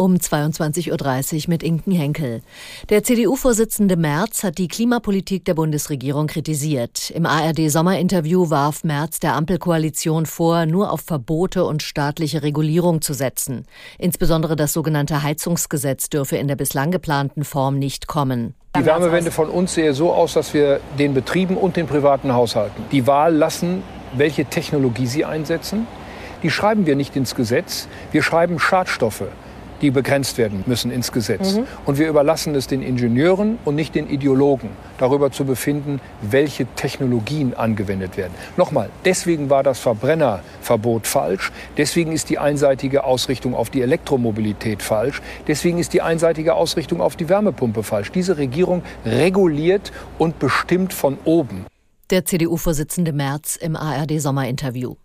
um 22.30 Uhr mit Inken Henkel. Der CDU-Vorsitzende Merz hat die Klimapolitik der Bundesregierung kritisiert. Im ARD-Sommerinterview warf Merz der Ampelkoalition vor, nur auf Verbote und staatliche Regulierung zu setzen. Insbesondere das sogenannte Heizungsgesetz dürfe in der bislang geplanten Form nicht kommen. Die Wärmewende von uns sehe so aus, dass wir den Betrieben und den privaten Haushalten die Wahl lassen, welche Technologie sie einsetzen. Die schreiben wir nicht ins Gesetz. Wir schreiben Schadstoffe die begrenzt werden müssen ins Gesetz. Mhm. Und wir überlassen es den Ingenieuren und nicht den Ideologen, darüber zu befinden, welche Technologien angewendet werden. Nochmal, deswegen war das Verbrennerverbot falsch, deswegen ist die einseitige Ausrichtung auf die Elektromobilität falsch, deswegen ist die einseitige Ausrichtung auf die Wärmepumpe falsch. Diese Regierung reguliert und bestimmt von oben. Der CDU-Vorsitzende Merz im ARD-Sommerinterview.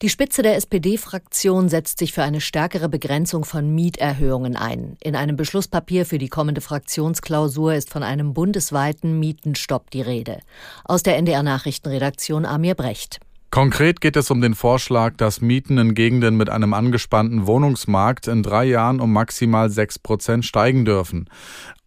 Die Spitze der SPD-Fraktion setzt sich für eine stärkere Begrenzung von Mieterhöhungen ein. In einem Beschlusspapier für die kommende Fraktionsklausur ist von einem bundesweiten Mietenstopp die Rede. Aus der NDR Nachrichtenredaktion Amir Brecht. Konkret geht es um den Vorschlag, dass Mieten in Gegenden mit einem angespannten Wohnungsmarkt in drei Jahren um maximal sechs Prozent steigen dürfen.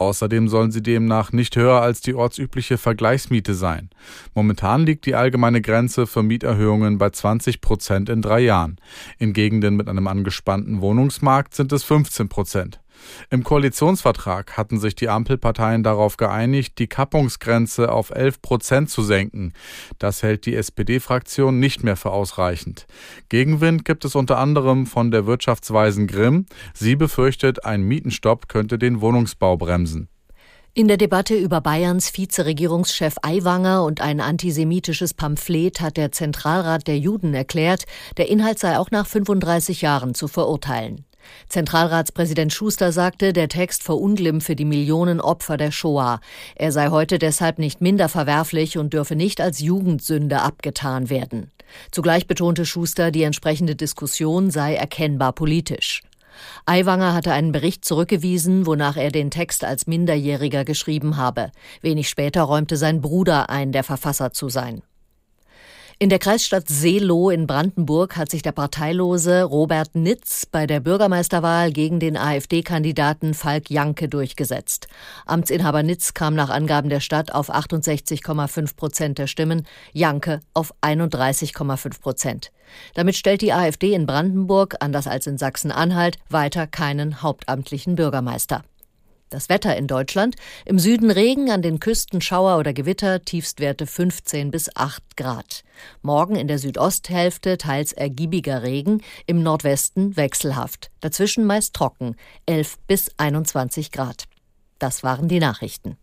Außerdem sollen sie demnach nicht höher als die ortsübliche Vergleichsmiete sein. Momentan liegt die allgemeine Grenze für Mieterhöhungen bei 20 Prozent in drei Jahren. In Gegenden mit einem angespannten Wohnungsmarkt sind es 15 Prozent. Im Koalitionsvertrag hatten sich die Ampelparteien darauf geeinigt, die Kappungsgrenze auf 11 Prozent zu senken. Das hält die SPD-Fraktion nicht mehr für ausreichend. Gegenwind gibt es unter anderem von der Wirtschaftsweisen Grimm. Sie befürchtet, ein Mietenstopp könnte den Wohnungsbau bremsen. In der Debatte über Bayerns Vizeregierungschef Aiwanger und ein antisemitisches Pamphlet hat der Zentralrat der Juden erklärt, der Inhalt sei auch nach 35 Jahren zu verurteilen. Zentralratspräsident Schuster sagte, der Text verunglimpfe die Millionen Opfer der Shoah. Er sei heute deshalb nicht minder verwerflich und dürfe nicht als Jugendsünde abgetan werden. Zugleich betonte Schuster, die entsprechende Diskussion sei erkennbar politisch. Aiwanger hatte einen Bericht zurückgewiesen, wonach er den Text als Minderjähriger geschrieben habe. Wenig später räumte sein Bruder ein, der Verfasser zu sein. In der Kreisstadt Seelow in Brandenburg hat sich der parteilose Robert Nitz bei der Bürgermeisterwahl gegen den AfD-Kandidaten Falk Janke durchgesetzt. Amtsinhaber Nitz kam nach Angaben der Stadt auf 68,5 Prozent der Stimmen, Janke auf 31,5 Prozent. Damit stellt die AfD in Brandenburg, anders als in Sachsen-Anhalt, weiter keinen hauptamtlichen Bürgermeister. Das Wetter in Deutschland. Im Süden Regen, an den Küsten Schauer oder Gewitter, Tiefstwerte 15 bis 8 Grad. Morgen in der Südosthälfte teils ergiebiger Regen, im Nordwesten wechselhaft. Dazwischen meist trocken, 11 bis 21 Grad. Das waren die Nachrichten.